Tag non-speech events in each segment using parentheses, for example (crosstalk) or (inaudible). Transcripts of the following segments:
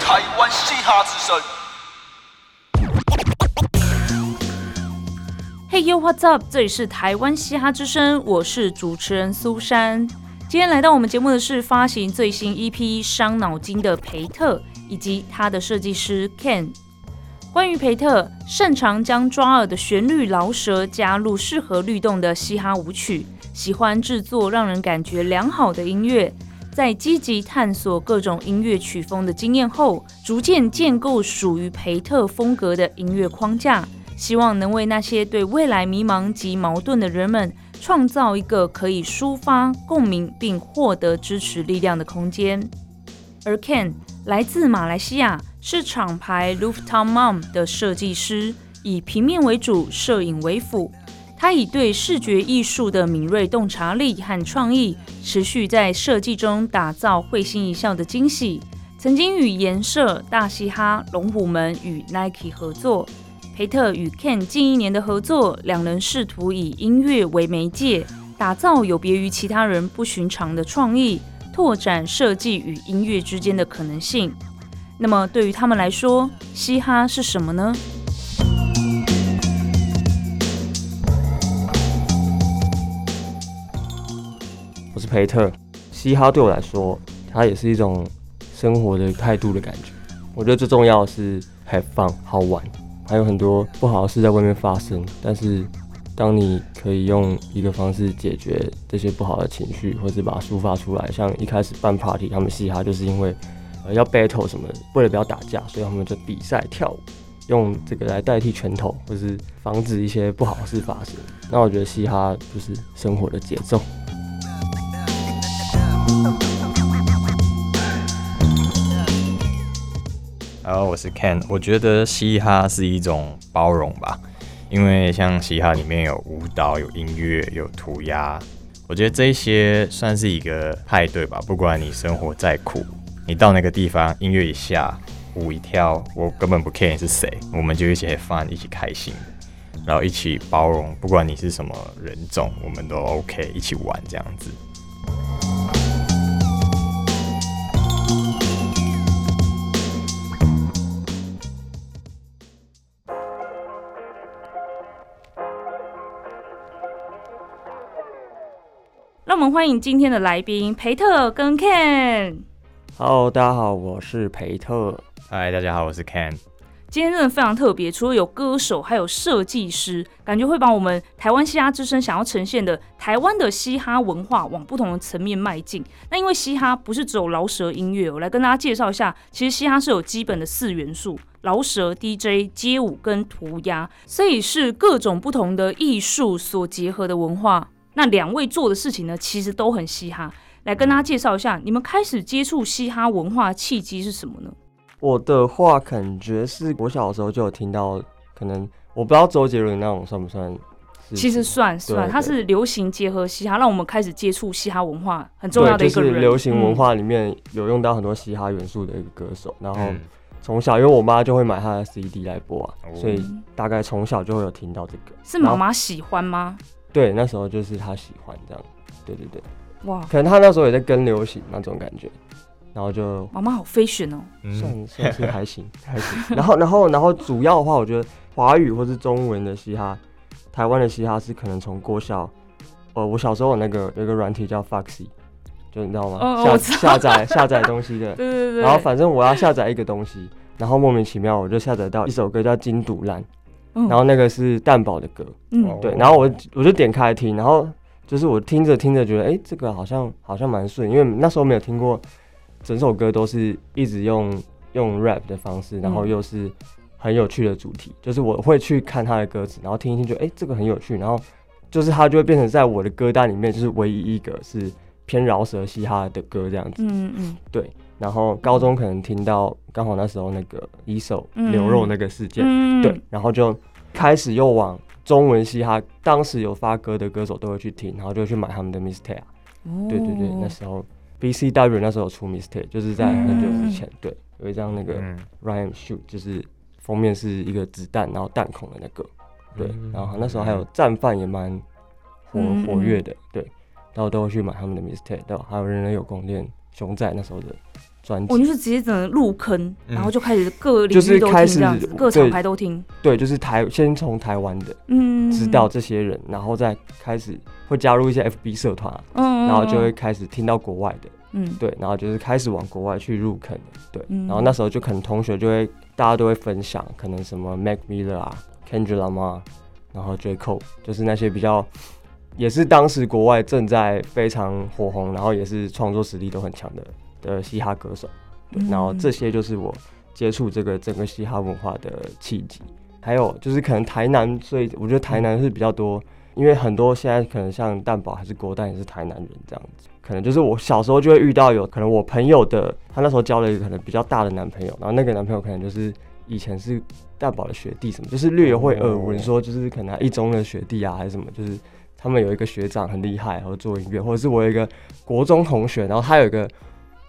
台湾嘻哈之声。Hey yo, what's up？这里是台湾嘻哈之声，我是主持人苏珊。今天来到我们节目的是发行最新 EP《伤脑筋》的培特，以及他的设计师 Ken。关于培特，擅长将抓耳的旋律饶舌加入适合律动的嘻哈舞曲，喜欢制作让人感觉良好的音乐。在积极探索各种音乐曲风的经验后，逐渐建构属于培特风格的音乐框架，希望能为那些对未来迷茫及矛盾的人们，创造一个可以抒发共鸣并获得支持力量的空间。而 Ken 来自马来西亚，是厂牌 Rooftop Mom 的设计师，以平面为主，摄影为辅。他以对视觉艺术的敏锐洞察力和创意，持续在设计中打造会心一笑的惊喜。曾经与颜社、大嘻哈、龙虎门与 Nike 合作。培特与 Ken 近一年的合作，两人试图以音乐为媒介，打造有别于其他人不寻常的创意，拓展设计与音乐之间的可能性。那么，对于他们来说，嘻哈是什么呢？我是培特，嘻哈对我来说，它也是一种生活的态度的感觉。我觉得最重要的是 have fun 好玩，还有很多不好的事在外面发生，但是当你可以用一个方式解决这些不好的情绪，或是把它抒发出来，像一开始办 party，他们嘻哈就是因为要 battle 什么，为了不要打架，所以他们就比赛跳舞，用这个来代替拳头，或是防止一些不好的事发生。那我觉得嘻哈就是生活的节奏。然后我是 Ken，我觉得嘻哈是一种包容吧，因为像嘻哈里面有舞蹈、有音乐、有涂鸦，我觉得这些算是一个派对吧。不管你生活再苦，你到那个地方，音乐一下，舞一跳，我根本不 care 你是谁，我们就一起 have fun，一起开心，然后一起包容，不管你是什么人种，我们都 OK，一起玩这样子。让我们欢迎今天的来宾培特跟 Ken。Hello，大家好，我是培特。嗨，大家好，我是 Ken。今天真的非常特别，除了有歌手，还有设计师，感觉会把我们台湾嘻哈之声想要呈现的台湾的嘻哈文化往不同的层面迈进。那因为嘻哈不是只有饶舌音乐，我来跟大家介绍一下，其实嘻哈是有基本的四元素：饶舌、DJ、街舞跟涂鸦，所以是各种不同的艺术所结合的文化。那两位做的事情呢，其实都很嘻哈。来跟大家介绍一下，你们开始接触嘻哈文化契机是什么呢？我的话感觉是我小时候就有听到，可能我不知道周杰伦那种算不算？其实算算，对它是流行结合嘻哈，让我们开始接触嘻哈文化很重要的一个人。是流行文嗯化里面有用到很多嘻哈元素的一个歌手。然后嗯，从小因为我妈就会买他的 CD 来播啊，哦所以大概从小就会有听到这个。是妈妈喜欢吗？对，那时候就是他喜欢这样。对对对，哇，可能他那时候也在跟流行那种感觉，然后就妈妈好 fashion 哦。嗯算 (laughs) 算是还行，还行。然后，然后，然后主要的话，我觉得华语或是中文的嘻哈，台湾的嘻哈是可能从国小，呃，我小时候有那个有个软体叫 Foxy，就你知道吗？下下载下载东西的。(laughs) 对对对。然后反正我要下载一个东西，然后莫名其妙我就下载到一首歌叫《金赌烂》，嗯然后那个是蛋堡的歌，嗯哦对，然后我我就点开听，然后就是我听着听着觉得，哎、这个好像好像蛮顺，因为那时候没有听过整首歌都是一直用用 rap 的方式，然后嗯又是很有趣的主题，就是我会去看他的歌词，然后听一听，觉得哎、这个很有趣，然后就是他就会变成在我的歌单里面就是唯一一个是偏饶舌嘻哈的歌这样子，嗯嗯对。然后高中可能听到刚好那时候那个一手嗯。牛肉那个事件，嗯，对，然后就开始又往中文嘻哈，当时有发歌的歌手都会去听，然后就去买他们的 mistake 啊。哦对对对，那时候 BCW 那时候有出 mistake，就是在很久之前，对，有一张那个嗯 Ryan Shoot，就是封面是一个子弹，然后弹孔的那个，对，嗯然后那时候还有战犯也蛮活嗯活跃的，对，然后都会去买他们的 mistake，对吧？还有人人有宫殿熊仔那时候的专我就，是直接整个入坑，嗯。然后就开始各领就是域都开始听这样子，各厂牌都听。对，就是台先从台湾的嗯，知道这些人，然后再开始会加入一些 FB 社团啊，嗯，嗯，然后就会嗯开始听到国外的。嗯。对，然后就是开始往国外去入坑，对，嗯。然后那时候就可能同学就会大家都会分享，可能什么 Mac Miller 啊、Kendrick Lamar，然后 J. Cole，就是那些比较也是当时国外正在非常火红，然后也是创作实力都很强的的嘻哈歌手，对，然后这些就是我接触这个整个嘻哈文化的契机。还有就是可能台南，所以我觉得台南是比较多，因为很多现在可能像蛋宝还是国蛋也是台南人这样子，可能就是我小时候就会遇到有可能我朋友的，他那时候交了一个可能比较大的男朋友，然后那个男朋友可能就是以前是蛋宝的学弟什么，就是略有会耳闻说就是可能一中的学弟啊还是什么，就是他们有一个学长很厉害，然后做音乐，或者是我有一个国中同学，然后他有一个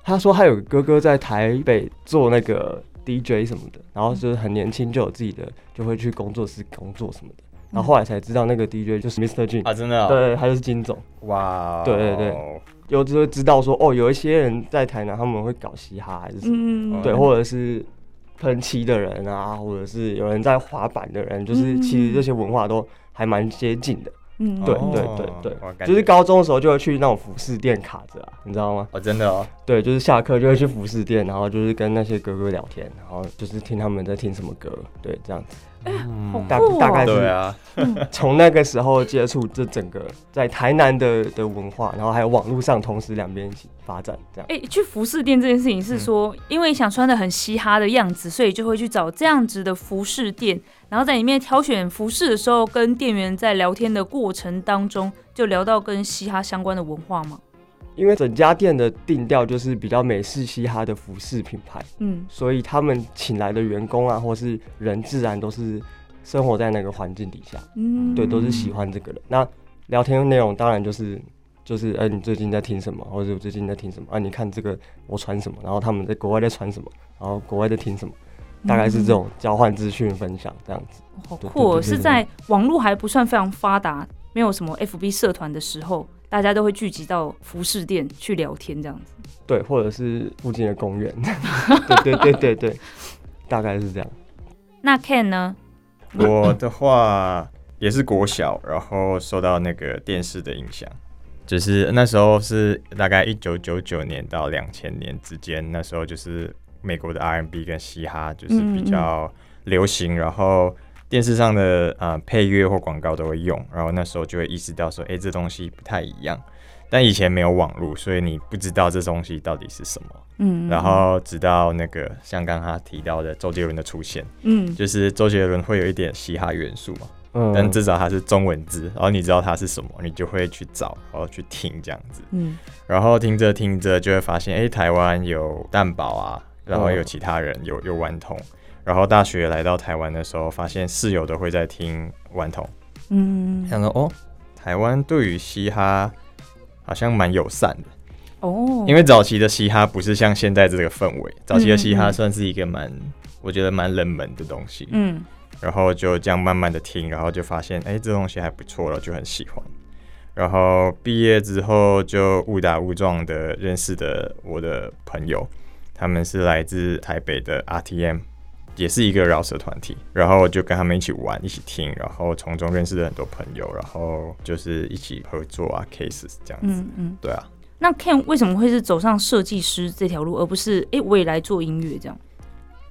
他说他有个哥哥在台北做那个 DJ 什么的，然后就是很年轻就有自己的，就会去工作室工作什么的。然后后来才知道那个 DJ 就是 Mr. Jin，、啊，真的、哦，对，他就是金总。哇哦，对对对有就会知道说，哦，有一些人在台南他们会搞嘻哈还是什么，嗯，对，或者是喷漆的人啊，或者是有人在滑板的人，就是嗯其实这些文化都还蛮接近的。嗯，对哦对对对就是高中的时候就会去那种服饰店卡着啊，你知道吗？哦，真的哦，对，就是下课就会去服饰店，然后就是跟那些哥哥聊天，然后就是听他们在听什么歌，对，这样子。大大概是对啊，从那个时候接触这整个在台南的的文化，然后还有网络上同时两边一起发展，这样。哎、去服饰店这件事情是说，因为想穿的很嘻哈的样子，所以就会去找这样子的服饰店，然后在里面挑选服饰的时候，跟店员在聊天的过程当中，就聊到跟嘻哈相关的文化嘛。因为整家店的定调就是比较美式嘻哈的服饰品牌，嗯所以他们请来的员工啊，或是人，自然都是生活在那个环境底下，嗯，对，都是喜欢这个的。那聊天内容当然就是就是，哎、你最近在听什么，或者我最近在听什么啊？你看这个我穿什么，然后他们在国外在穿什么，然后国外在听什么，大概是这种交换资讯分享这样子。对好酷、哦！对对对是在网络还不算非常发达，没有什么 FB 社团的时候，大家都会聚集到服饰店去聊天这样子。对，或者是附近的公园，(laughs) 对对对对对，大概是这样。那 Ken 呢？我的话也是国小，然后受到那个电视的影响，就是那时候是大概一九九九年到两千年之间，那时候就是美国的 R&B 跟嘻哈就是比较流行，然后电视上的呃配乐或广告都会用，然后那时候就会意识到说，哎、这东西不太一样。但以前没有网络，所以你不知道这东西到底是什么。嗯，然后直到那个像刚刚他提到的周杰伦的出现，嗯。就是周杰伦会有一点嘻哈元素嘛，嗯，但至少它是中文字，然后你知道它是什么，你就会去找，然后去听这样子，嗯。然后听着听着就会发现，哎、台湾有蛋堡啊，然后有嗯。其他人有有顽童，然后大学来到台湾的时候，发现室友都会在听顽童，嗯，想说哦，台湾对于嘻哈好像蛮友善的。哦，因为早期的嘻哈不是像现在这个氛围，早期的嘻哈算是一个蛮，我觉得蛮冷门的东西。嗯然后就这样慢慢的听，然后就发现，哎、这东西还不错了，就很喜欢。然后毕业之后就误打误撞的认识的我的朋友，他们是来自台北的 RTM，也是一个饶舌团体。然后就跟他们一起玩，一起听，然后从中认识了很多朋友，然后就是一起合作啊，cases 这样子。嗯嗯。对啊，那 Ken 为什么会是走上设计师这条路，而不是哎、诶我也来做音乐这样？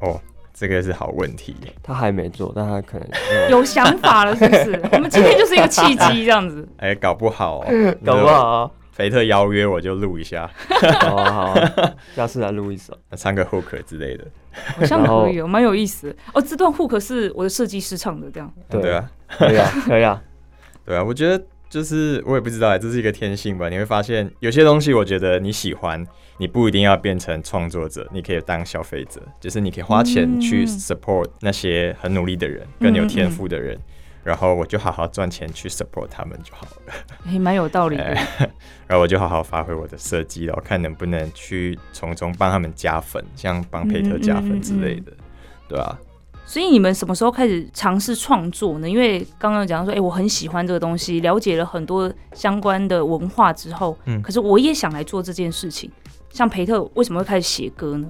哦，这个是好问题。他还没做，但他可能有 (laughs) (laughs) 想法了是不是？我们今天就是一个契机这样子。(laughs) 哎、搞不好、哦，搞不好啊。肥特邀约我就录一下，好啊好啊，下次来录一首。唱个 hook 之类的。好像可以哦，蛮有意思哦。这段 hook 是我的设计师唱的，这样。对对啊，可以啊，可以啊。(laughs) 对啊，我觉得就是我也不知道欸，这是一个天性吧。你会发现有些东西，我觉得你喜欢，你不一定要变成创作者，你可以当消费者，就是你可以花钱去嗯 support 那些很努力的人、更有天赋的人，然后我就好好赚钱去 support 他们就好了。也，蛮有道理的。(laughs) 哎然后我就好好发挥我的设计，然后看能不能去从中帮他们加分，像帮佩特加分之类的，对啊。所以你们什么时候开始尝试创作呢？因为刚刚讲到说，哎、我很喜欢这个东西，了解了很多相关的文化之后，嗯可是我也想来做这件事情。像培特为什么会开始写歌呢？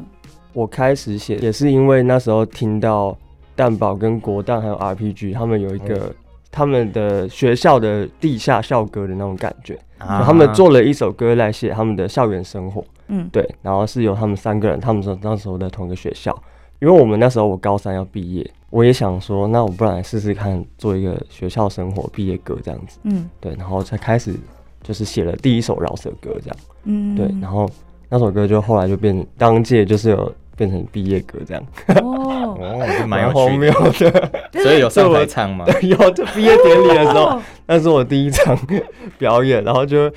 我开始写也是因为那时候听到蛋堡跟国蛋还有 RPG 他们有一个他们的学校的地下校歌的那种感觉，啊。他们做了一首歌来写他们的校园生活。嗯，对，然后是由他们三个人，他们说那时候在同一个学校，因为我们那时候我高三要毕业，我也想说，那我不然来试试看做一个学校生活毕业歌这样子，嗯。对，然后才开始就是写了第一首饶舌歌这样，嗯，对，然后那首歌就后来就变当届就是有变成毕业歌这样，哦，蛮有荒谬的，的，所以有上台唱吗？有就毕业典礼的时候，(laughs) 哦那是我第一场表演，然后就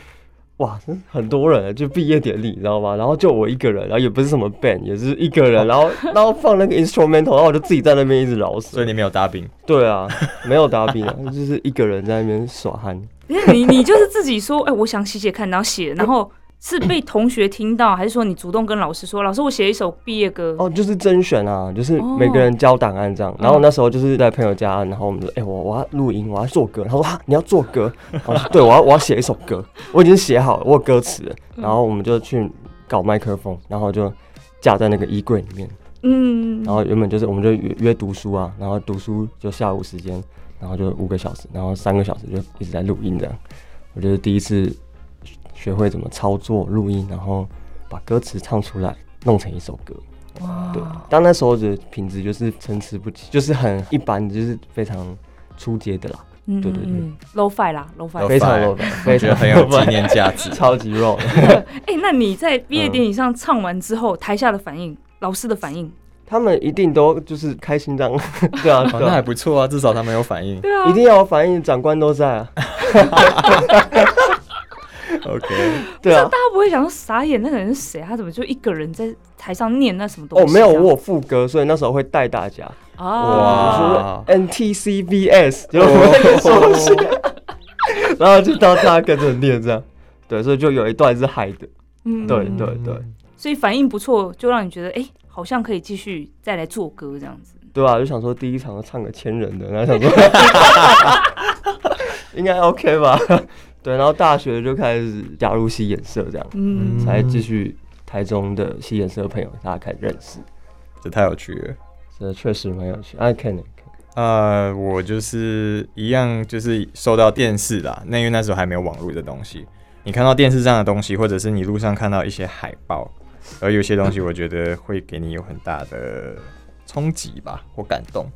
哇，真很多人，就毕业典礼，你知道吗？然后就我一个人，然后也不是什么 band，也是一个人，然后然后放那个 instrumental，然后我就自己在那边一直饶舌。所以你没有搭兵，对啊，没有搭兵啊，(laughs) 就是一个人在那边耍憨。因 (laughs) 为你你就是自己说，哎、我想写写看，然后写，然后是被同学听到，还是说你主动跟老师说，老师我写一首毕业歌？哦，就是甄选啊，就是哦每个人交档案这样。然后那时候就是在朋友家，然后我们说，哎、我我要录音，我要做歌。他说，哈，你要做歌？(laughs) 对，我要我要写一首歌，我已经写好了，我有歌词了。然后我们就去搞麦克风，然后就架在那个衣柜里面。嗯，然后原本就是我们就约约读书啊，然后读书就下午时间，然后就五个小时，然后三个小时就一直在录音这样。我觉得第一次学会怎么操作录音，然后把歌词唱出来，弄成一首歌。哇对，但那时候的品质就是参差不齐，就是很一般，就是非常初阶的啦，嗯对对对嗯，low five 啦，low fi。Lo-fi 非常 low 的，我非常觉得很有纪念价值。(laughs) 超级 low 的。(laughs) 哎、那你在毕业典礼上唱完之后，台下的反应，老师的反应，他们一定都就是开心这样，(laughs) 对啊，哦，那还不错啊，至少他们有反应。对啊一定要有反应，长官都在啊，OK，(laughs) 对啊大。家不会想说傻眼，那个人是谁？他怎么就一个人在台上念那什么东西？哦，没有，我有副歌，所以那时候会带大家。啊，哇说 NTCBS 就那个东西，然后就到大家跟着念这样，对，所以就有一段是嗨的，嗯对对对，所以反应不错，就让你觉得哎、好像可以继续再来做歌这样子。对啊，就想说第一场唱个千人的，然后想说 (laughs) 应该 OK 吧，(laughs) 对，然后大学就开始加入戏演社这样，嗯，才继续台中的戏演社的朋友大家开始认识，这太有趣了。这确实蛮有趣。I can，呃，我就是一样，就是受到电视啦。那因为那时候还没有网络的东西，你看到电视上的东西，或者是你路上看到一些海报，而有些东西 (laughs) 我觉得会给你有很大的冲击吧，或感动。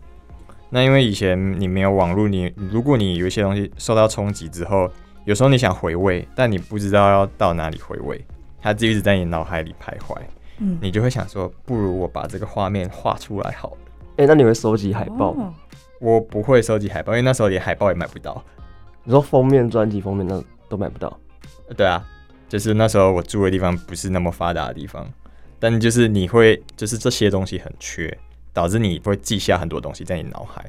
那因为以前你没有网络，你如果你有一些东西受到冲击之后，有时候你想回味，但你不知道要到哪里回味，它就一直在你脑海里徘徊，嗯你就会想说，不如我把这个画面画出来好了。哎、那你会收集海报吗？哦我不会收集海报，因为那时候连海报也买不到。你说封面、专辑封面那都买不到。呃对啊，就是那时候我住的地方不是那么发达的地方，但就是你会，就是这些东西很缺，导致你会记下很多东西在你脑海，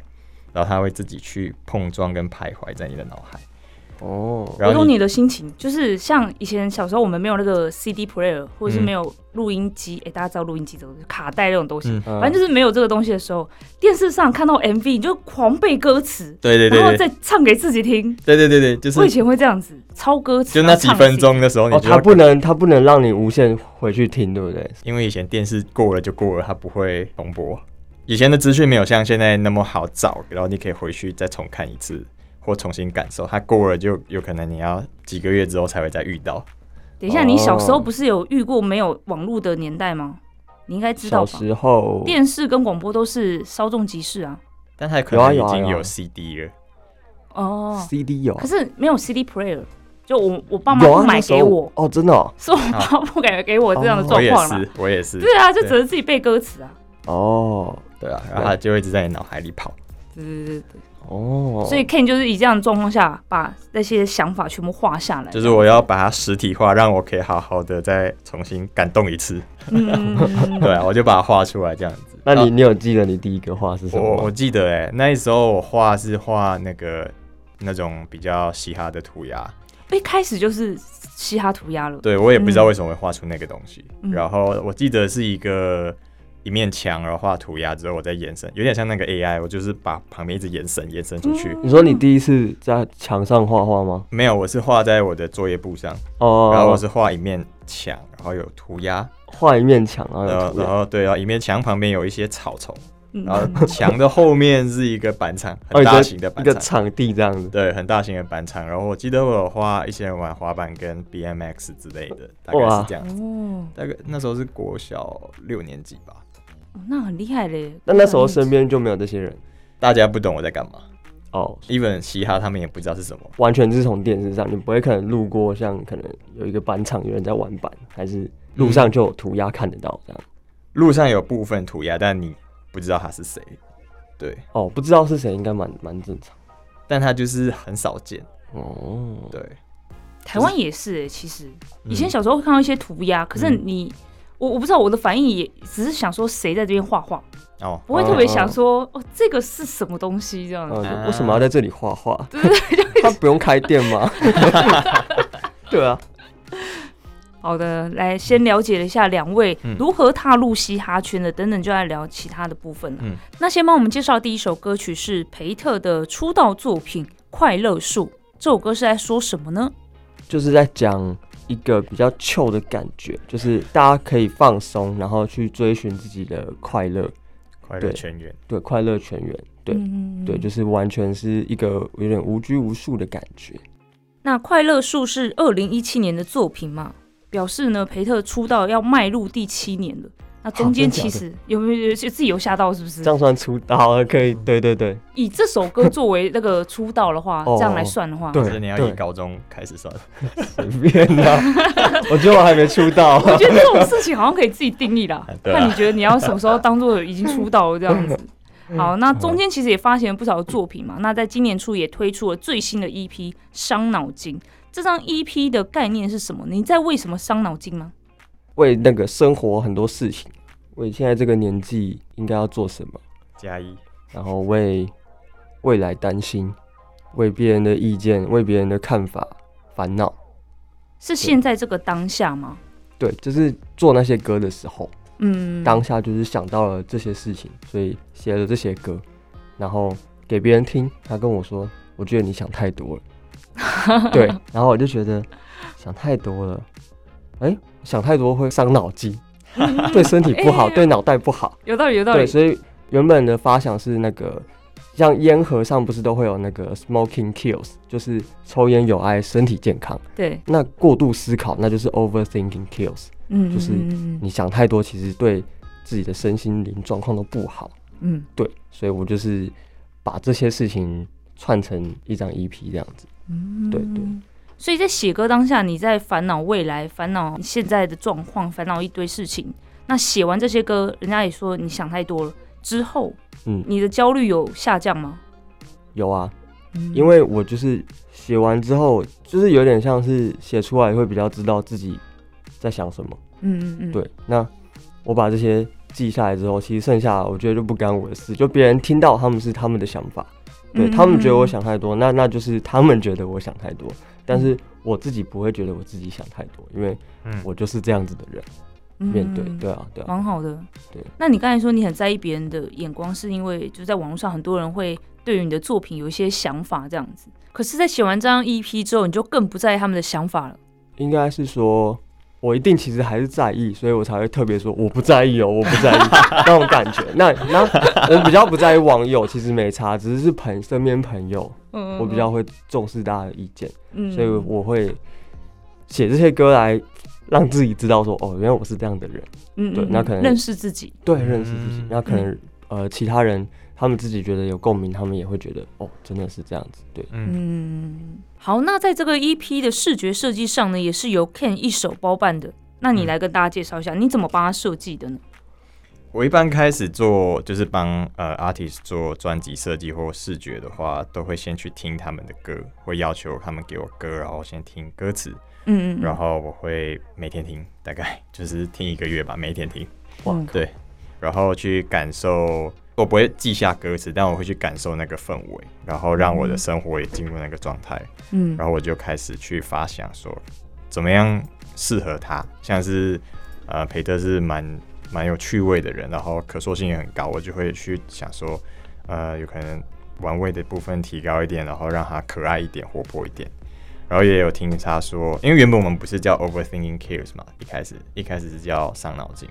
然后它会自己去碰撞跟徘徊在你的脑海。哦，然后你我懂你的心情，就是像以前小时候我们没有那个 CD player，或者是嗯没有录音机，哎、大家知道录音机这个卡带那种东西，反正就是没有这个东西的时候，电视上看到 MV 你就狂背歌词，对对对然后再唱给自己听。对对对对，就是我以前会这样子抄歌词，就那几分钟的时候，你哦，就要他不能，他不能让你无限回去听，对不对？因为以前电视过了就过了，它不会重播。以前的资讯没有像现在那么好找，然后你可以回去再重看一次，或重新感受。它过了就有可能你要几个月之后才会再遇到。等一下，你小时候哦不是有遇过没有网络的年代吗？你应该知道吧？小时候电视跟广播都是稍纵即逝啊。但它可能已经有 CD 了。哦，CD 有啊可，是没有 CD player，就我我爸妈不买给我，哦，真的哦，是我爸不给 (laughs) 给我这样的哦我也状况我也是。对啊，就只能自己背歌词啊。哦对啊，然后他就会一直在你脑海里跑。对对对对，哦，所以 Ken 就是以这样的状况下，把那些想法全部画下来。就是我要把它实体化，让我可以好好的再重新感动一次。嗯，(laughs) 对啊，我就把它画出来这样子。那你你有记得你第一个画是什么我我？记得哎、那时候我画是画那个那种比较嘻哈的涂鸦。一开始就是嘻哈涂鸦了。对我也不知道为什么会画出那个东西。嗯然后我记得是一个一面墙，然后画涂鸦之后，我再延伸，有点像那个 AI，我就是把旁边一直延伸延伸出去。你说你第一次在墙上画画吗？没有，我是画在我的作业簿上，哦，然后我是画一面墙，然后有涂鸦，画一面墙，然后然后然有涂鸦。后对，然后一面墙旁边有一些草丛，嗯然后墙的后面是一个板场，(laughs) 哦，很大型的板场。个场地这样子。对，很大型的板场，然后我记得我有画一些人玩滑板跟 BMX 之类的，大概是这样子。哦，大概那时候是国小六年级吧，那很厉害嘞。那那时候身边就没有这些人大家不懂我在干嘛哦，，even 嘻哈他们也不知道是什么。完全是从电视上，你不会可能路过，像可能有一个板场有人在玩板，还是路上就有涂鸦看得到这样。路上有部分涂鸦，但你不知道他是谁。对，哦，不知道是谁，应该蛮蛮正常。但他就是很少见。哦，对，台湾也是哎，其实以前嗯小时候会看到一些涂鸦，可是嗯你。我我不知道我的反应也只是想说谁在这边画画，哦，不会特别想说哦这个是什么东西这样子。为什么要在这里画画？(laughs) 他不用开店吗？(laughs) 对啊，好的，来先了解了一下两位嗯如何踏入嘻哈圈的，等等就来聊其他的部分了。嗯那先帮我们介绍第一首歌曲是培特的出道作品《快乐树》，这首歌是在说什么呢？就是在讲一个比较 chill 的感觉，就是大家可以放松，然后去追寻自己的快乐，快乐全员。对，快乐全员，对嗯对，就是完全是一个有点无拘无束的感觉。那《快乐树》是二零一七年的作品嘛，表示呢培特出道要迈入第七年了。那中间其实有没有就自己有吓到是不是这？样算出道了，可以，对对对以这首歌作为那个出道的话，(laughs) 哦这样来算的话，对你要以高中开始算。随便啦。(laughs) 我觉得我还没出道，我觉得这种事情好像可以自己定义啦。(laughs) 那你觉得你要什么时候当做已经出道了这样子。好，那中间其实也发行了不少的作品嘛。那在今年初也推出了最新的 EP《伤脑筋》。这张 EP 的概念是什么？你在为什么伤脑筋吗？为那个生活很多事情，为现在这个年纪应该要做什么，加一，然后为未来担心，为别人的意见、为别人的看法烦恼。是现在这个当下吗？对，就是做那些歌的时候，嗯，当下就是想到了这些事情，所以写了这些歌，然后给别人听。他跟我说：“我觉得你想太多了。(laughs) ”对，然后我就觉得想太多了，哎、想太多会伤脑筋，(laughs) 对身体不好，哎对脑袋不好。有道理，有道对，理。所以原本的发想是那个，像烟盒上不是都会有那个 smoking kills，就是抽烟有害身体健康。对，那过度思考，那就是 overthinking kills。嗯，就是你想太多，其实对自己的身心灵状况都不好。嗯，对，所以我就是把这些事情串成一张 EP 这样子。嗯对对。所以在写歌当下，你在烦恼未来，烦恼现在的状况，烦恼一堆事情。那写完这些歌，人家也说你想太多了。之后，嗯，你的焦虑有下降吗？有啊，嗯因为我就是写完之后，就是有点像是写出来会比较知道自己在想什么。嗯嗯嗯，对，那我把这些记下来之后，其实剩下我觉得就不干我的事，就别人听到他们是他们的想法，对嗯他们觉得我想太多，那那就是他们觉得我想太多，但嗯是我自己不会觉得我自己想太多，因为嗯，我就是这样子的人，嗯面对，对啊，对啊，蛮好的。对，那你刚才说你很在意别人的眼光，是因为就在网络上很多人会对于你的作品有一些想法这样子。可是，在写完这张 EP 之后，你就更不在意他们的想法了。应该是说。我一定其实还是在意，所以我才会特别说我不在意哦，我不在意那种感觉。那那我比较不在意网友，其实没差，只是是朋身边朋友，嗯我比较会重视大家的意见。嗯所以我会写这些歌来让自己知道说，哦，原来我是这样的人，嗯对那可能认识自己。对，认识自己嗯。那可能呃，其他人他们自己觉得有共鸣，他们也会觉得，哦，真的是这样子，对。嗯，嗯，好，那在这个 EP 的视觉设计上呢，也是由 Ken 一手包办的。那你嗯来跟大家介绍一下，你怎么帮他设计的呢？我一般开始做就是帮呃 artist 做专辑设计或视觉的话，都会先去听他们的歌，会要求他们给我歌，然后先听歌词，嗯嗯嗯，然后我会每天听，大概就是听一个月吧，每一天听，哇对，然后去感受。我不会记下歌词，但我会去感受那个氛围，然后让我的生活也进入那个状态。嗯然后我就开始去发想说，怎么样适合他，像是呃培特是蛮蛮有趣味的人，然后可塑性也很高，我就会去想说，呃，有可能玩味的部分提高一点，然后让他可爱一点、活泼一点。然后也有听他说，因为原本我们不是叫 Overthinking Kills 嘛，一开始一开始是叫伤脑筋，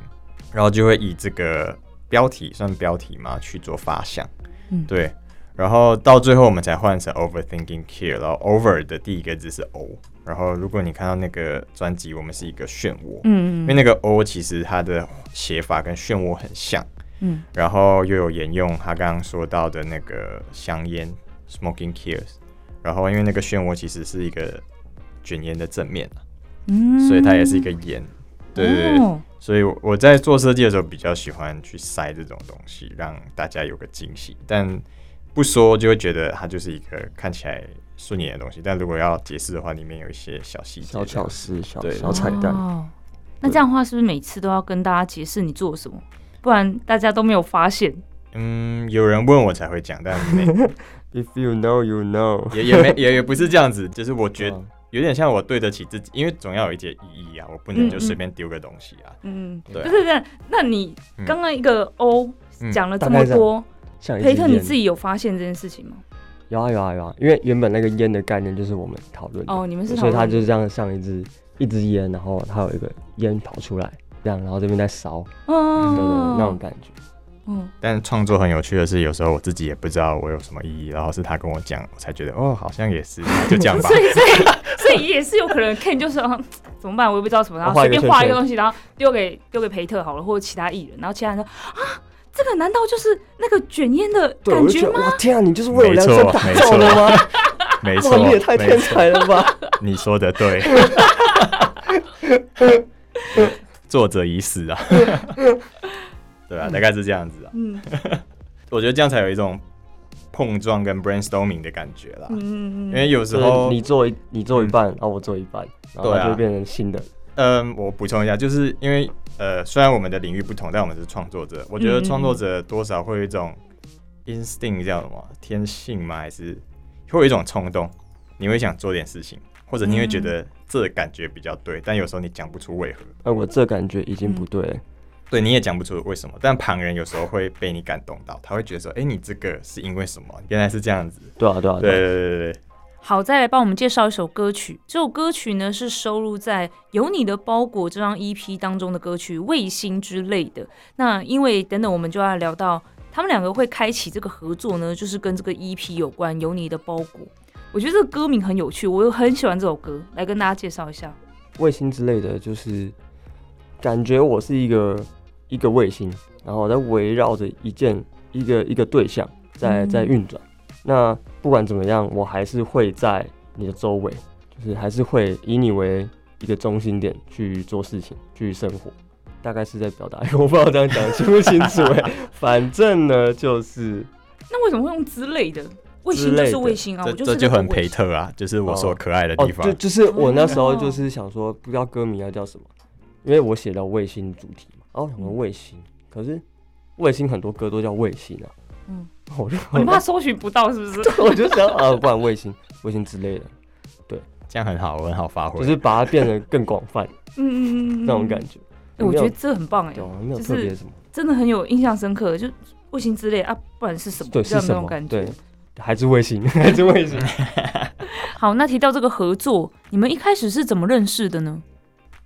然后就会以这个标题算标题嘛去做发想，嗯。对。然后到最后我们才换成 overthinking care，然后 Over 的第一个字是 O，然后如果你看到那个专辑，我们是一个漩涡，嗯。因为那个 O 其实它的写法跟漩涡很像，嗯。然后又有沿用他刚刚说到的那个香烟 Smoking Kills，然后因为那个漩涡其实是一个卷烟的正面啊。嗯。所以它也是一个烟，对对对，哦所以我我在做设计的时候比较喜欢去塞这种东西，让大家有个惊喜，但不说就会觉得它就是一个看起来顺眼的东西，但如果要解释的话，里面有一些小细节，小巧思、小对小彩蛋。哦那这样的话，是不是每次都要跟大家解释你做了什么？不然大家都没有发现。嗯，有人问我才会讲，但没 (laughs) If you know, you know。也也没也也不是这样子，就是我觉有点像我对得起自己，因为总要有一些意义啊，我不能就随便丢个东西啊。嗯，对啊不是不是，那你嗯刚刚一个 O 嗯讲了这么多，像一支培特你自己有发现这件事情吗？有啊有啊有啊，因为原本那个烟的概念就是我们讨论的，哦，你们是所以他就是这样像一支一支烟，然后它有一个烟跑出来，这样，然后这边在烧，对对对，嗯那种感觉。嗯但创作很有趣的是，有时候我自己也不知道我有什么意义，然后是他跟我讲，我才觉得哦，好像也是，就这样吧所。以 (laughs) 所以也是有可能 Ken 就是、啊、怎么办，我也不知道什么，然后画随便画一个东西，然后丢给丢给培特好了，或者其他艺人，然后其他人说啊，这个难道就是那个卷烟的，感觉吗？我天啊，你就是为我没错量身打造的吗？没错，哇，你也太天才了吧！你说的对，(laughs) 作者已死啊。(laughs) 对啊，大概是这样子啊。嗯 (laughs) 我觉得这样才有一种碰撞跟 brainstorming 的感觉啦。因为有时候你做一你做一半，然后我做一半，然后就变成新的。嗯，我补充一下，就是因为呃，虽然我们的领域不同，但我们是创作者。我觉得创作者多少会有一种 instinct 叫什么天性吗？还是会有一种冲动，你会想做点事情，或者你会觉得这感觉比较对，但有时候你讲不出为何。那我这感觉已经不对了，对，你也讲不出为什么，但旁人有时候会被你感动到，他会觉得说，哎、你这个是因为什么？原来是这样子。对啊对啊对对对啊，对对对，好，再来帮我们介绍一首歌曲。这首歌曲呢是收录在《有你的包裹》这张 EP 当中的歌曲《卫星》之类的。那因为等等我们就要聊到他们两个会开启这个合作呢，就是跟这个 EP 有关，《有你的包裹》。我觉得这个歌名很有趣，我又很喜欢这首歌，来跟大家介绍一下。卫星之类的，就是感觉我是一个一个卫星，然后在围绕着一件一个一个对象在嗯在运转。那不管怎么样，我还是会在你的周围，就是还是会以你为一个中心点去做事情，去生活。大概是在表达，(laughs) 我不知道这样讲清不清楚哎。(laughs) 反正呢，就是那为什么会用之类的？卫星就是卫星啊，我就是这这就很。培特啊，就是我说可爱的哦地，方。就就是我那时候哦就是想说，不知道歌名要叫什么，因为我写到卫星主题后我想说卫星，可是卫星很多歌都叫卫星啊，嗯嗯，我就哦你怕搜寻不到是不是？我就想啊，不然卫星卫星之类的，对这样很好，我很好发挥。就是把它变得更广泛 (laughs) 嗯嗯嗯嗯，那种感觉。哎我觉得这很棒哎没有就是特别什么，真的很有印象深刻，就卫星之类啊，不然是什么？对，是什么对。，还是卫星，还是卫星。(laughs) (laughs) 好，那提到这个合作，你们一开始是怎么认识的呢？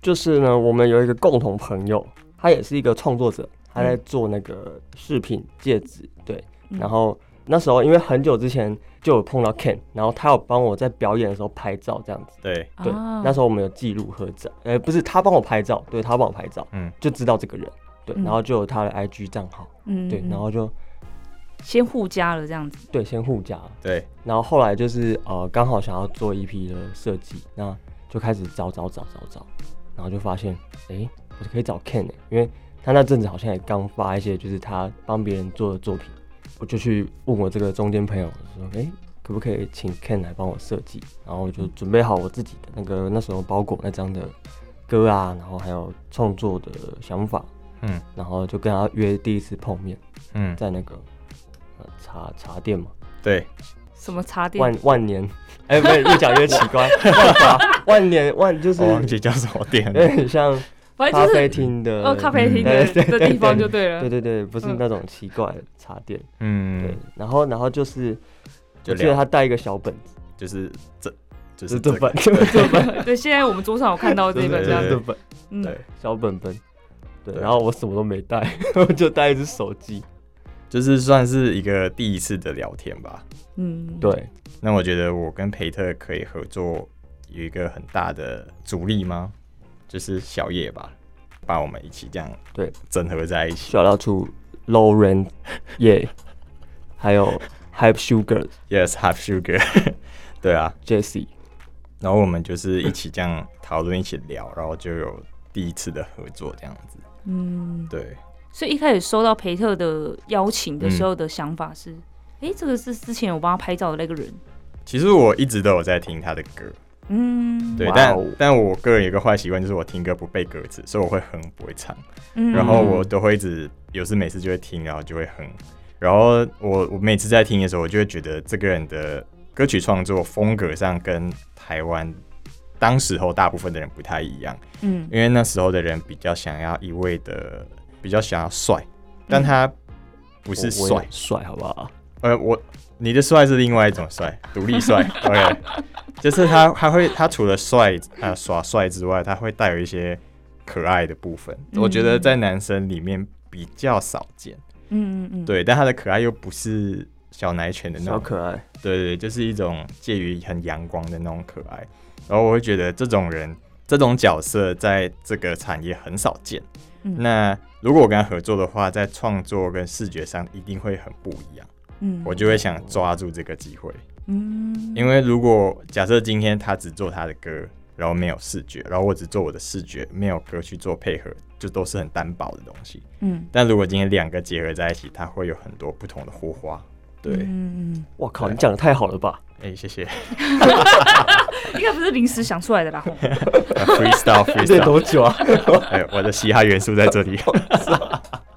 就是呢，我们有一个共同朋友，他也是一个创作者，他在做那个饰品戒指，对。嗯。然后那时候因为很久之前就有碰到 Ken，然后他有帮我在表演的时候拍照这样子，对，对。啊。那时候我们有记录合照，呃，不是他帮我拍照，对他帮我拍照，嗯。就知道这个人，对。嗯。然后就有他的 IG 账号，嗯对，然后就先互加了这样子。对先互加，对，然后后来就是呃刚好想要做一批的设计，那就开始找找找找找，然后就发现哎、诶我可以找 Ken 哎、因为他那阵子好像也刚发一些就是他帮别人做的作品，我就去问我这个中间朋友说哎、诶可不可以请 Ken 来帮我设计，然后我就准备好我自己的那个那时候包裹那张的歌啊，然后还有创作的想法，嗯然后就跟他约第一次碰面，嗯，在那个呃茶茶店嘛。对，什么茶店？万万年，哎、不对越讲越奇怪，(laughs) 万万年万就是我忘记叫什么店有了。点像反正就是厅的，哦咖啡厅的的地方就对了。对对对，不是嗯。那种奇怪的茶店。嗯。对嗯，，然后然后就是，就我记得他带一个小本子，就是这就就是是这本，就是 (laughs) 这本，对，现在我们桌上有看到这一本这样这本，嗯，对，小本本。对，对。然后我什么都没带，(laughs) 我就带一只手机。就是算是一个第一次的聊天吧。嗯，对，那我觉得我跟培特可以合作，有一个很大的阻力吗？就是小叶吧，把我们一起这样对整合在一起。小到出 Low Rent 耶，还有 Hype Sugar Yes, have sugar。(laughs) 对啊，Jesse，然后我们就是一起这样讨论，一起聊，然后就有第一次的合作这样子。嗯，对，所以一开始收到培特的邀请的时候的想法是，哎、这个是之前我帮他拍照的那个人，其实我一直都有在听他的歌，嗯，对，但但我个人有个坏习惯，就是我听歌不背歌词，所以我会哼不会唱，嗯。然后我都会一直有时每次就会听，然后就会哼，然后我我每次在听的时候，我就会觉得这个人的歌曲创作风格上跟台湾当时候大部分的人不太一样，嗯。因为那时候的人比较想要一味的比较想要帅，但他不不是帅，帅好不好？呃，我你的帅是另外一种帅，独立帅，(laughs) OK，就是他他会他除了帅啊耍帅之外，他会带有一些可爱的部分，我觉得在男生里面比较少见，嗯嗯嗯，对，但他的可爱又不是小奶犬的那种，小可爱，对对，就是一种介于很阳光的那种可爱，然后我会觉得这种人这种角色在这个产业很少见，嗯。那如果我跟他合作的话，在创作跟视觉上一定会很不一样。嗯我就会想抓住这个机会，嗯，因为如果假设今天他只做他的歌，然后没有视觉，然后我只做我的视觉，没有歌去做配合，就都是很单薄的东西。嗯但如果今天两个结合在一起，它会有很多不同的火花。对，哎、嗯嗯我靠，你讲的太好了吧？哎谢谢。嗯，(laughs) 应该不是临时想出来的啦，(laughs) freestyle 这 freestyle，多久啊？哎，我的嘻哈元素在这里。(laughs)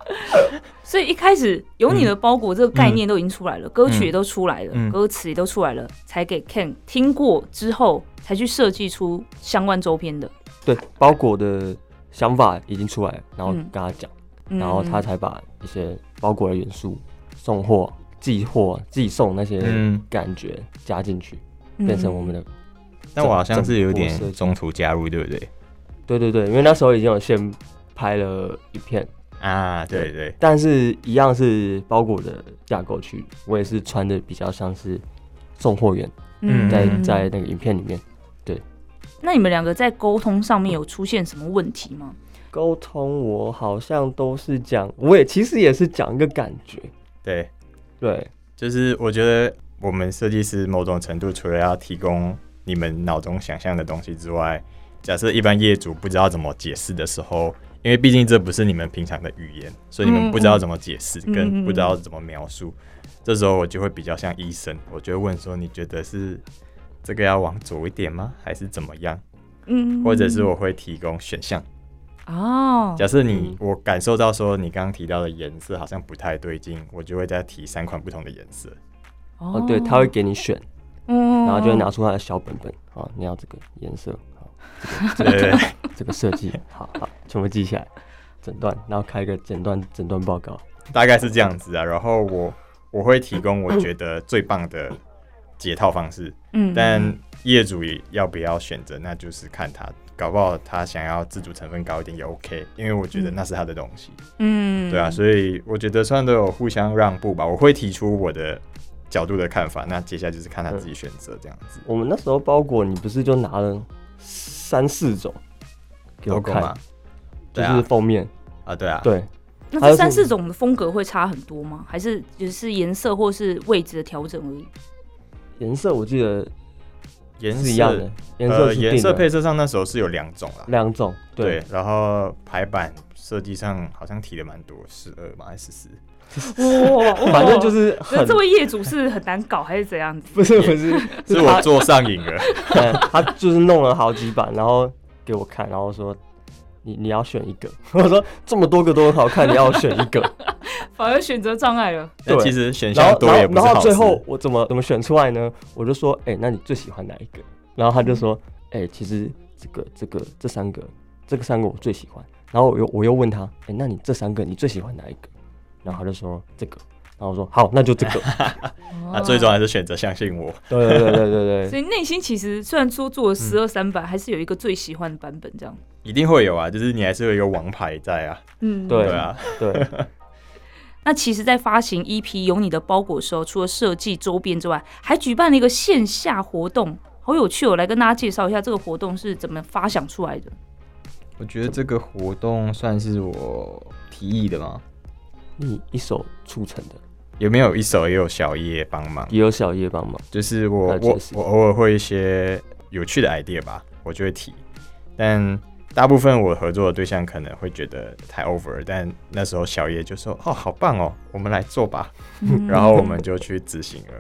所以一开始有你的包裹这个概念都已经出来了，歌曲也都出来了，嗯歌词也都出来了，才给 Ken 听过之后，才去设计出相关周边的。对，包裹的想法已经出来，然后嗯跟他讲，嗯然后他才把一些包裹的元素、送货、寄货、寄送那些嗯，感觉加进去，变成我们的。但我好像是有点中途加入，对不对？对对对，因为那时候已经有先拍了一片，啊，对对，但是一样是包裹的架构去，我也是穿的比较像是送货员，嗯。在嗯。在那个影片里面对。那你们两个在沟通上面有出现什么问题吗？沟通，我好像都是讲，我也其实也是讲一个感觉，对，对，就是我觉得我们设计师某种程度除了要提供你们脑中想象的东西之外，假设一般业主不知道怎么解释的时候，因为毕竟这不是你们平常的语言，所以你们不知道怎么解释，跟不知道怎么描述。这时候我就会比较像医生，我就会问说：你觉得是这个要往左一点吗？还是怎么样？嗯或者是我会提供选项。哦，假设你我感受到说你刚刚提到的颜色好像不太对劲，我就会再提三款不同的颜色。哦对，他会给你选，嗯，然后就会拿出他的小本本，好，你要这个颜色，(laughs) 好，对对对。(laughs) 这个设计，好好，全部记下来，诊断，然后开一个诊断诊断报告，大概是这样子啊。然后我我会提供我觉得最棒的解套方式，嗯，但业主也要不要选择，那就是看他，搞不好他想要自主成分高一点也 OK，因为我觉得那是他的东西，嗯，对啊，所以我觉得算都有互相让步吧。我会提出我的角度的看法，那接下来就是看他自己选择这样子。我们那时候包裹，你不是就拿了三四种给我看嘛，，就是封面，啊，对啊，对，那这三四种的风格会差很多吗？还是只是颜色或是位置的调整而已？颜色我记得颜色是一样的，颜色呃，颜色配色上那时候是有两种啦，两种，对。对，，然后排版设计上好像提的蛮多，十二嘛还是十四？哇，(laughs) 反正就是很那这位业主是很难搞还是怎样子？不是不是，(laughs) 是我做上瘾了。对 (laughs) 他就是弄了好几版，然后给我看，然后说你你要选一个，我说这么多个都很好看，你要选一个，反而选择障碍了。对其实选项多也然后然后。最后我怎么怎么选出来呢？我就说，哎、那你最喜欢哪一个？然后他就说，哎、其实这个这个这三个这个三个我最喜欢。然后我又我又问他，哎、那你这三个你最喜欢哪一个？然后他就说这个。然后我说好，那就这个。(laughs) 那最终还是选择相信我。对对对对对对，所以内心其实虽然说做了十二三版，还是有一个最喜欢的版本这样。一定会有啊，就是你还是有一个王牌在啊。嗯，对对啊，对，(laughs) 那其实，在发行 EP 有你的包裹的时候，除了设计周边之外，还举办了一个线下活动，好有趣哦！来跟大家介绍一下这个活动是怎么发想出来的。我觉得这个活动算是我提议的吗？你一手促成的，有没有一手也有小叶帮忙？也有小叶帮忙。就是我我我偶尔会一些有趣的 idea 吧，我就会提，但大部分我合作的对象可能会觉得太 over，但那时候小叶就说：“哦，好棒哦，我们来做吧。嗯然后我们就去执行了。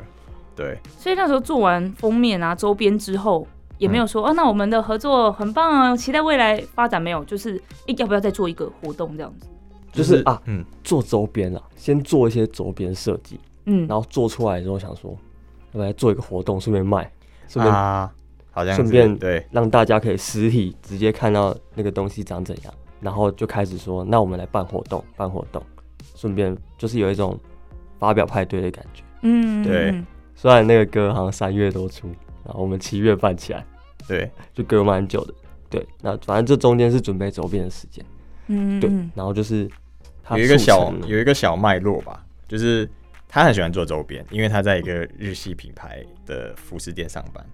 对，所以那时候做完封面啊、周边之后，也没有说、哦，那我们的合作很棒啊，期待未来发展没有，就是诶、要不要再做一个活动这样子？就是啊，嗯，做周边啊，先做一些周边设计，嗯，然后做出来之后想说，要不要来做一个活动，顺便卖，顺便啊，好像顺便对，让大家可以实体直接看到那个东西长怎样，然后就开始说，那我们来办活动，办活动，顺便就是有一种发表派对的感觉。嗯，对嗯。虽然那个歌好像三月多出，然后我们七月办起来，对，就隔蛮久的。对，那反正这中间是准备周边的时间，对嗯对，然后就是它有一个小有一个小脉络吧，就是他很喜欢做周边，因为他在一个日系品牌的服饰店上班，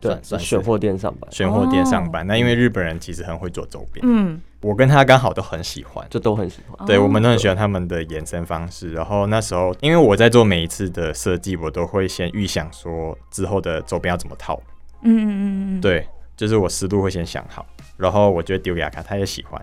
对算算是选货店上班，选货店上班。那因为日本人其实很会做周边，嗯，我跟他刚好都很喜欢。就都很喜欢。对，哦我们都很喜欢他们的延伸方式。然后那时候，因为我在做每一次的设计，我都会先预想说之后的周边要怎么套。嗯嗯嗯嗯，对，就是我思路会先想好，然后我就会丢给他看，他也喜欢，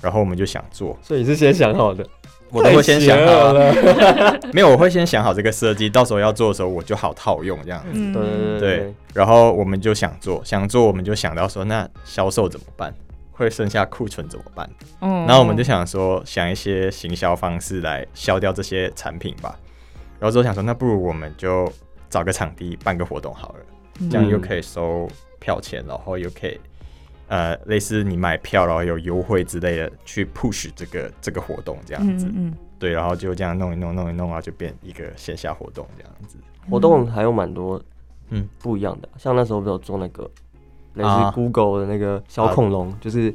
然后我们就想做。所以你是先想好的，我都会先想好了。(laughs) 没有，我会先想好这个设计，到时候要做的时候我就好套用这样子。嗯，对对对对，然后我们就想做，想做我们就想到说，那销售怎么办？会剩下库存怎么办？嗯然后我们就想说，想一些行销方式来销掉这些产品吧。然后之后想说，那不如我们就找个场地办个活动好了，嗯这样又可以收票钱，然后又可以呃类似你买票然后有优惠之类的去 push 这个这个活动这样子。嗯嗯对，然后就这样弄一弄弄一弄，然后就变一个线下活动这样子。活动还有蛮多嗯不一样的，像那时候不是有做那个类啊似 Google 的那个小恐龙，就是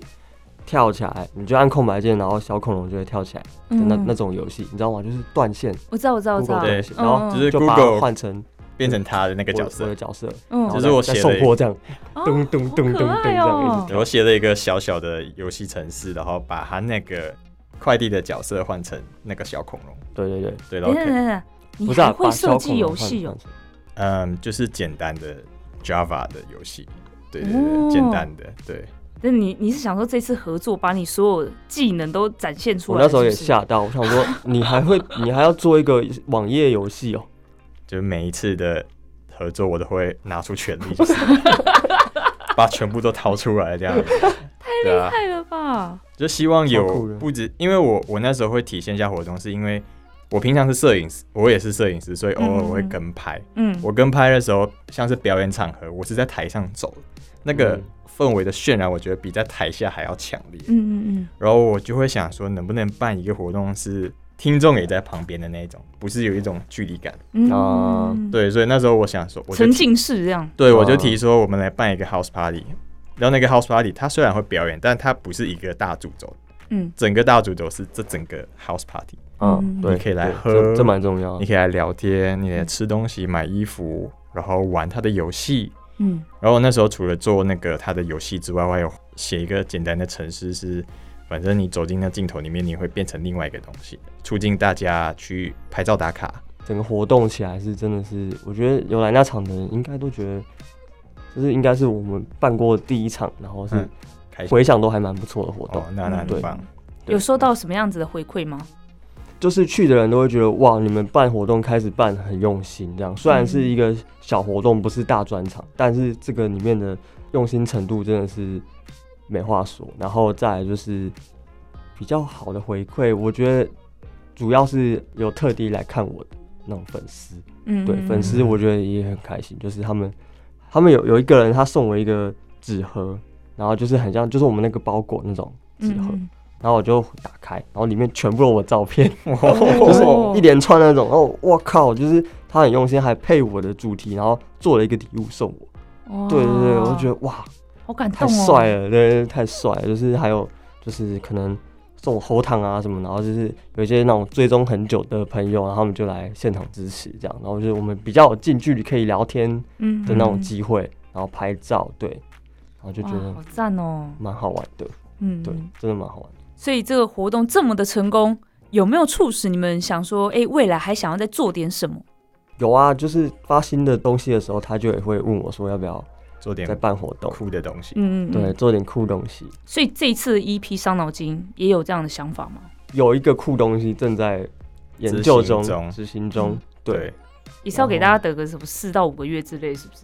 跳起来，你就按空白键，然后小恐龙就会跳起来那那种游戏，你知道吗？就是断线我知道我知道我知道，对，然后嗯就是 Google 换成变成他的那个角色。我我的，角色，嗯。就是我再写的送货这样，哦咚咚咚咚咚这样。我写了一个小小的游戏程式，然后把他那个快递的角色换成那个小恐龙，对对对，对，然后等等等等，你不是会设计游戏哦？嗯，就是简单的 Java 的游戏，对对哦。对，简单的，对，那你你是想说这次合作把你所有技能都展现出来？我那时候也吓到，我想说你还会，你还要做一个网页游戏哦，就是每一次的合作我都会拿出全力，(laughs) 就是把全部都掏出来这样，太厉害，了吧？就希望有不止，因为我我那时候会体线下活动，是因为我平常是摄影师，我也是摄影师，所以偶尔我会嗯跟拍。嗯，我跟拍的时候，像是表演场合，我是在台上走的，那个嗯。氛围的渲染，我觉得比在台下还要强烈。嗯嗯。然后我就会想说，能不能办一个活动是听众也在旁边的那一种，不是有一种距离感。嗯啊嗯，对，所以那时候我想说，我沉浸式这样。对我就啊提说，我们来办一个 house party。然后那个 house party，它虽然会表演，但它不是一个大主轴，嗯整个大主轴是这整个 house party。嗯嗯，对，你可以来喝这这蛮重要。你可以来聊天，你来吃东西、买衣服，然后玩他的游戏。嗯然后那时候除了做那个他的游戏之外，我还有写一个简单的程式，是反正你走进那镜头里面，你会变成另外一个东西，促进大家去拍照打卡。整个活动起来是真的是，我觉得有来那场的人应该都觉得，就是应该是我们办过第一场，然后是回想都还蛮不错的活动。哦，那那。对有收到什么样子的回馈吗？就是去的人都会觉得哇，你们办活动开始办很用心，这样虽然是一个小活动，不是大专场，但是这个里面的用心程度真的是没话说。然后再来就是比较好的回馈，我觉得主要是有特地来看我的那种粉丝，嗯，对粉丝我觉得也很开心，就是他们他们有有一个人他送我一个纸盒，然后就是很像就是我们那个包裹那种纸盒，嗯然后我就打开，然后里面全部都是我照片，哦 (laughs) (laughs) 就是一连串那种。哦，我靠，就是他很用心，还配我的主题，然后做了一个礼物送我。对对对，我就觉得哇，好感太动哦，帅了，对，太帅了。就是还有就是可能送我喉糖啊什么，然后就是有一些那种追踪很久的朋友，然后他们就来现场支持这样，然后就是我们比较有近距离可以聊天嗯的那种机会，然后拍照，对，然后就觉得好赞哦，蛮好玩的，嗯，对，真的蛮好玩的。所以这个活动这么的成功，有没有促使你们想说，哎、未来还想要再做点什么？有啊，就是发新的东西的时候，他就也会问我说要不要做点在办活动，酷的东西。嗯，嗯对，嗯。做点酷东西。所以这一次的 EP 伤脑筋也有这样的想法吗？有一个酷东西正在研究中执行中、执行中，对对，也是要给大家得个什么四到五个月之类，是不是？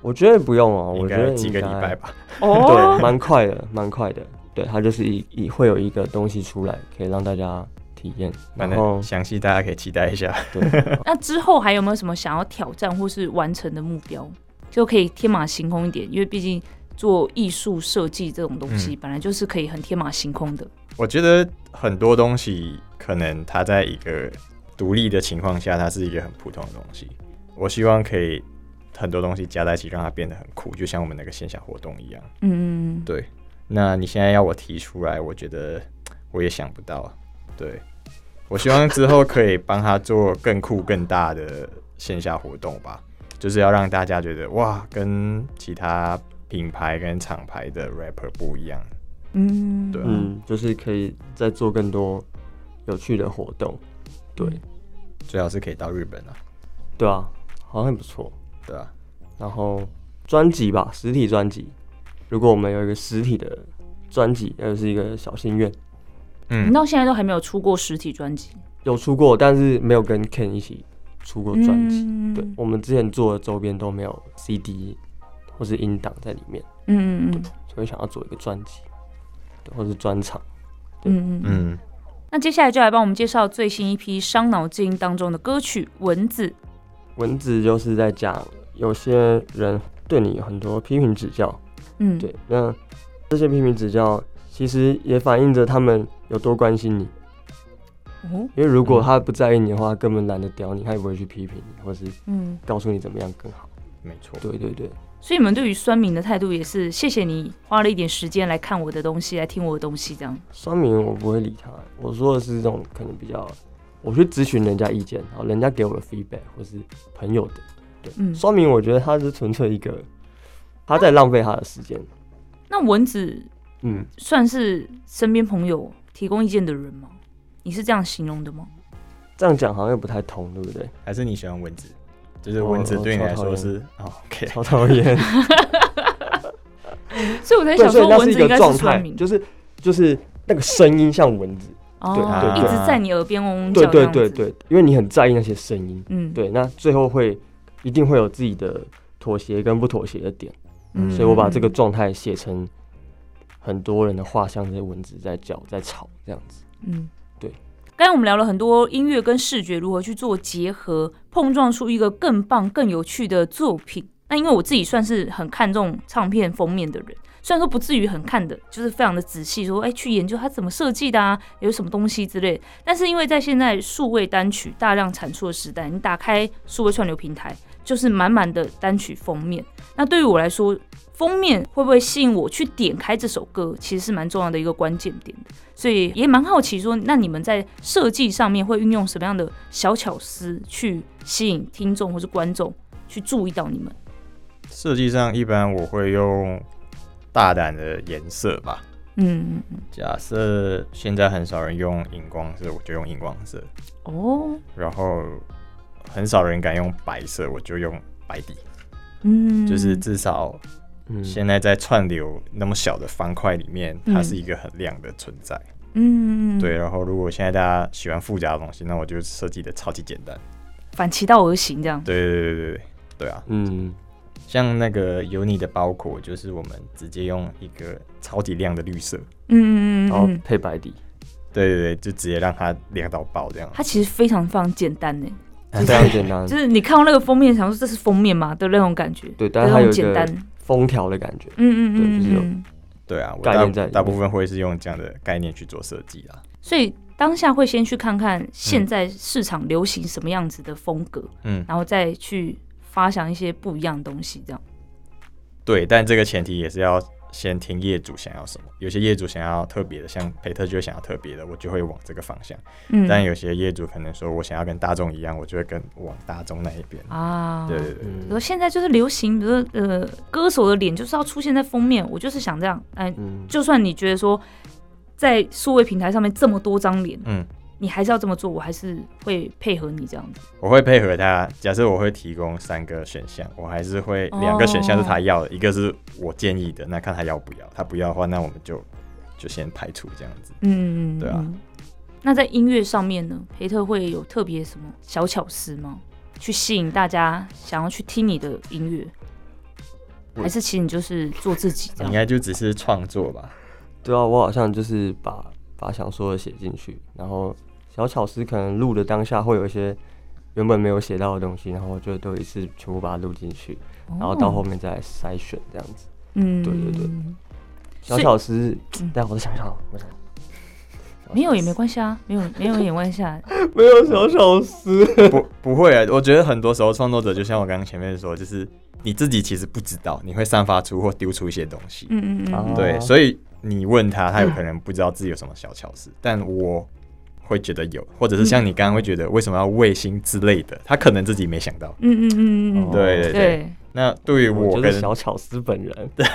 我觉得不用哦，我觉得该几个礼拜吧。哦 (laughs) 对，蛮快的，蛮快的。对，它就是一一会有一个东西出来，可以让大家体验。反然后正详细大家可以期待一下。对，(laughs) 那之后还有没有什么想要挑战或是完成的目标？就可以天马行空一点，因为毕竟做艺术设计这种东西，嗯本来就是可以很天马行空的。我觉得很多东西可能它在一个独立的情况下，它是一个很普通的东西。我希望可以很多东西加在一起，让它变得很酷，就像我们那个线下活动一样。嗯，对，那你现在要我提出来，我觉得我也想不到。对，我希望之后可以帮他做更酷、更大的线下活动吧，就是要让大家觉得哇，跟其他品牌跟厂牌的 rapper 不一样。嗯，对啊。嗯，就是可以再做更多有趣的活动。对，最好是可以到日本啊，对啊，好像很不错。对啊，然后专辑吧，实体专辑，如果我们有一个实体的专辑，那就是一个小心愿。嗯。你，到现在都还没有出过实体专辑，有出过，但是没有跟 Ken 一起出过专辑。嗯对，我们之前做的周边都没有 CD 或是音档在里面，嗯嗯嗯所以想要做一个专辑，对，或是专场。嗯嗯嗯。嗯，那接下来就来帮我们介绍最新一批《伤脑筋》当中的歌曲《蚊子》。蚊子就是在讲有些人对你有很多批评指教，嗯，对，那这些批评指教其实也反映着他们有多关心你。哦，因为如果他不在意你的话，根本懒得屌你，他也不会去批评你，或是嗯，告诉你怎么样更好。没错。对对对，所以你们对于酸民的态度也是，谢谢你花了一点时间来看我的东西，来听我的东西，这样。酸民我不会理他，我说的是这种可能比较，我去咨询人家意见，然后人家给我的 feedback 或是朋友的。对，嗯酸民我觉得他是纯粹一个他在浪费他的时间。那蚊子嗯，算是身边朋友提供意见的人吗？你是这样形容的吗？这样讲好像又不太通，对不对？还是你喜欢蚊子？就是蚊子哦对你来说是哦，OK，超讨厌。(laughs) 所以我在，想说，所以那是一蚊子应该个状态是酸，民就是就是那个声音像蚊子。哦，对一直在你耳边嗡嗡对对叫这样子。对对，因为你很在意那些声音。嗯，对，那最后会一定会有自己的妥协跟不妥协的点，嗯所以我把这个状态写成很多人的画像，这些蚊子在叫在吵这样子。嗯，对。刚才我们聊了很多音乐跟视觉如何去做结合，碰撞出一个更棒、更有趣的作品。那因为我自己算是很看重唱片封面的人，虽然说不至于很看的，就是非常的仔细说，哎、去研究它怎么设计的啊，有什么东西之类。但是因为在现在数位单曲大量产出的时代，你打开数位串流平台，就是满满的单曲封面。那对于我来说，封面会不会吸引我去点开这首歌，其实是蛮重要的一个关键点的。所以也蛮好奇说，那你们在设计上面会运用什么样的小巧思去吸引听众或是观众去注意到你们？设计上一般我会用大胆的颜色吧。嗯，假设现在很少人用荧光色，我就用荧光色。哦，然后很少人敢用白色，我就用白底。嗯，就是至少嗯，现在在串流那么小的方块里面，嗯它是一个很亮的存在。嗯，对，，然后如果现在大家喜欢附加的东西，那我就设计的超级简单。反其道而行这样。对对对对对对啊！嗯，像那个有你的包裹，就是我们直接用一个超级亮的绿色，嗯嗯然后配白底，对对对，就直接让它亮到爆这样。它其实非常非常简单呢，非常简单就。是你看到那个封面，想说这是封面吗的那种感觉，对，但是它有简单。封条的感觉。嗯嗯嗯对就是对啊，我大概念在大部分会是用这样的概念去做设计啦。所以当下会先去看看现在市场流行什么样子的风格，嗯，然后再去发想一些不一样的东西，这样。对，但这个前提也是要先听业主想要什么。有些业主想要特别的，像培特就想要特别的，我就会往这个方向。嗯，但有些业主可能说我想要跟大众一样，我就会跟往大众那一边。啊，对对对，嗯比如说现在就是流行，比如说呃，歌手的脸就是要出现在封面，我就是想这样。哎、嗯，就算你觉得说在数位平台上面这么多张脸，嗯，你还是要这么做，我还是会配合你这样子。我会配合他。假设我会提供三个选项，我还是会两个选项是他要的，一个是我建议的，那看他要不要。他不要的话，那我们就就先排除这样子。嗯，对啊嗯。那在音乐上面呢，培特会有特别什么小巧思吗？去吸引大家想要去听你的音乐，还是其实你就是做自己这样？应该就只是创作吧。对啊，我好像就是把把想说的写进去，然后小巧思可能录的当下会有一些原本没有写到的东西，然后我就都一次全部把它录进去，然后到后面再来筛选这样子。嗯，对对对小巧思嗯，但我再想想，我想没有也没关系啊，没有没有也没关系啊。(laughs) 没有小巧思。(laughs) 不不会啊，我觉得很多时候创作者就像我刚刚前面说，就是你自己其实不知道，你会散发出或丢出一些东西。嗯嗯对，所以你问他，他有可能不知道自己有什么小巧思，但我会觉得有，或者是像你刚刚会觉得为什么要卫星之类的，他可能自己没想到。嗯嗯嗯嗯对对对，对，那对于我跟小巧思本人。(laughs) 对，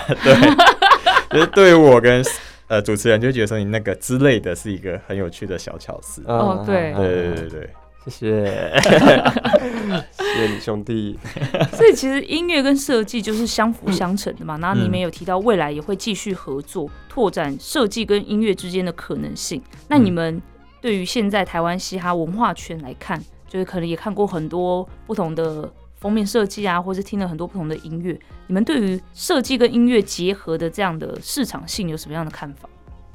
(laughs) 就是对于我跟呃主持人就觉得说你那个之类的是一个很有趣的小巧思。哦对嗯对对对对，谢谢，(laughs) 谢谢你兄弟。所以其实音乐跟设计就是相辅相成的嘛。然后你们有提到未来也会继续合作，拓展设计跟音乐之间的可能性。那你们对于现在台湾嘻哈文化圈来看，就是可能也看过很多不同的封面设计啊，或是听了很多不同的音乐。你们对于设计跟音乐结合的这样的市场性有什么样的看法？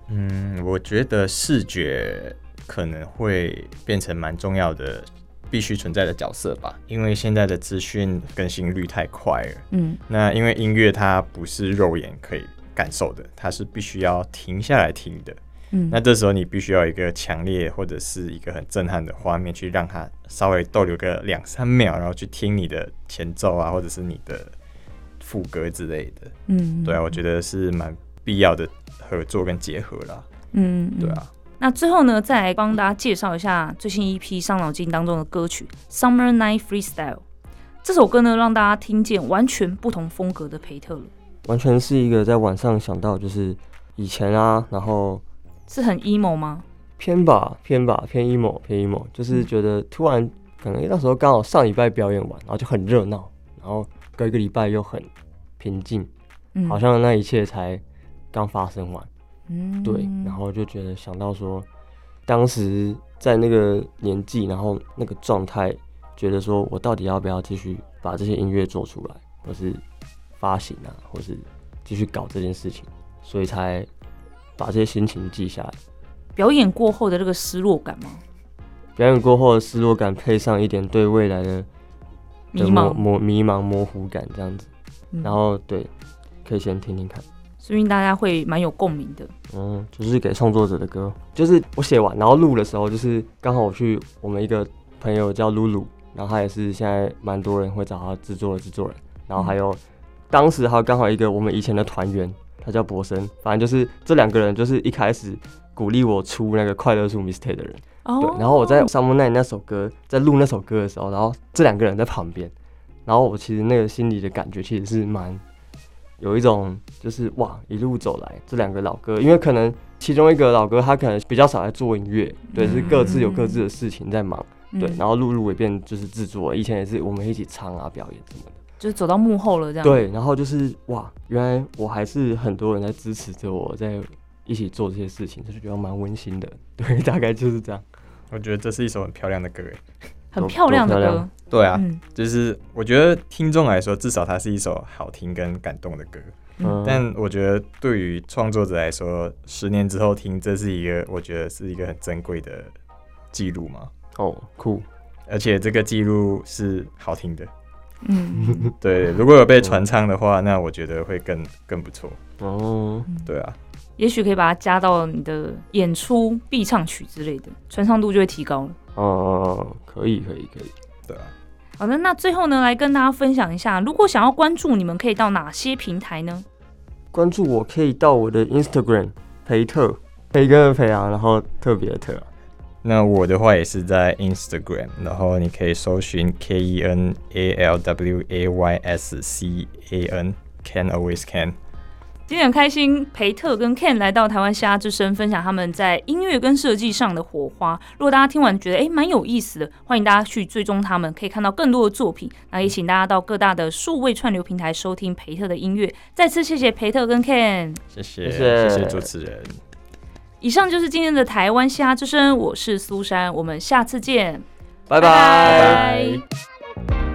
嗯，我觉得视觉可能会变成蛮重要的。必须存在的角色吧，因为现在的资讯更新率太快了。嗯那因为音乐它不是肉眼可以感受的，它是必须要停下来听的。嗯，那这时候你必须要一个强烈或者是一个很震撼的画面，去让它稍微逗留个两三秒，然后去听你的前奏啊，或者是你的副歌之类的。嗯对啊，我觉得是蛮必要的合作跟结合啦。嗯，对啊，那最后呢，再来帮大家介绍一下最新一批伤脑筋当中的歌曲《Summer Night Freestyle》。这首歌呢，让大家听见完全不同风格的培特鲁，完全是一个在晚上想到就是以前啊，然后是很 emo 吗？偏吧偏吧偏 emo 偏 emo，就是觉得突然可能那时候刚好上礼拜表演完，然后就很热闹，然后隔一个礼拜又很平静，嗯，好像那一切才刚发生完。嗯对，然后就觉得想到说，当时在那个年纪，然后那个状态，觉得说我到底要不要继续把这些音乐做出来，或是发行啊，或是继续搞这件事情，所以才把这些心情记下来。表演过后的这个失落感吗？表演过后的失落感，配上一点对未来的迷茫，模迷茫模糊感，这样子。嗯然后对，可以先听听看。说明大家会蛮有共鸣的。嗯，就是给创作者的歌，就是我写完然后录的时候，就是刚好我去我们一个朋友叫露露，然后他也是现在蛮多人会找他制作的制作人，然后还有、当时还有刚好一个我们以前的团员，他叫博生，反正就是这两个人就是一开始鼓励我出那个快乐树 mistake 的人，哦。对，然后我在《Summer Night》那首歌在录那首歌的时候，然后这两个人在旁边，然后我其实那个心里的感觉其实是蛮有一种就是哇一路走来这两个老哥，因为可能其中一个老哥他可能比较少在做音乐，对，是各自有各自的事情在忙，对，然后露露也变就是制作，以前也是我们一起唱啊表演什么的，就是走到幕后了这样。，对，然后就是哇，原来我还是很多人在支持着我在一起做这些事情，就是觉得蛮温馨的，(laughs) 对，大概就是这样。我觉得这是一首很漂亮的歌诶。很漂亮的歌。对啊，嗯就是我觉得听众来说，至少它是一首好听跟感动的歌。嗯但我觉得对于创作者来说，十年之后听，这是一个我觉得是一个很珍贵的记录嘛。哦，酷，而且这个记录是好听的，嗯，(laughs) 对，如果有被传唱的话，那我觉得会更更不错。哦，对啊，也许可以把它加到你的演出必唱曲之类的，传唱度就会提高了。哦哦，可以可以可以。对啊。好的，那最后呢，来跟大家分享一下，如果想要关注你们，可以到哪些平台呢？关注我可以到我的 Instagram 培特，培根的培啊，然后特别的特啊。那我的话也是在 Instagram，然后你可以搜寻 K E N A L W A Y S C A N，Can Always Can。今天很开心，培特跟 Ken 来到台湾虾之声，分享他们在音乐跟设计上的火花。如果大家听完觉得诶蛮有意思的，欢迎大家去追踪他们，可以看到更多的作品。那也请大家到各大的数位串流平台收听培特的音乐。再次谢谢培特跟 Ken，谢谢谢谢谢谢主持人。以上就是今天的台湾虾之声，我是苏珊，我们下次见，拜拜。拜。拜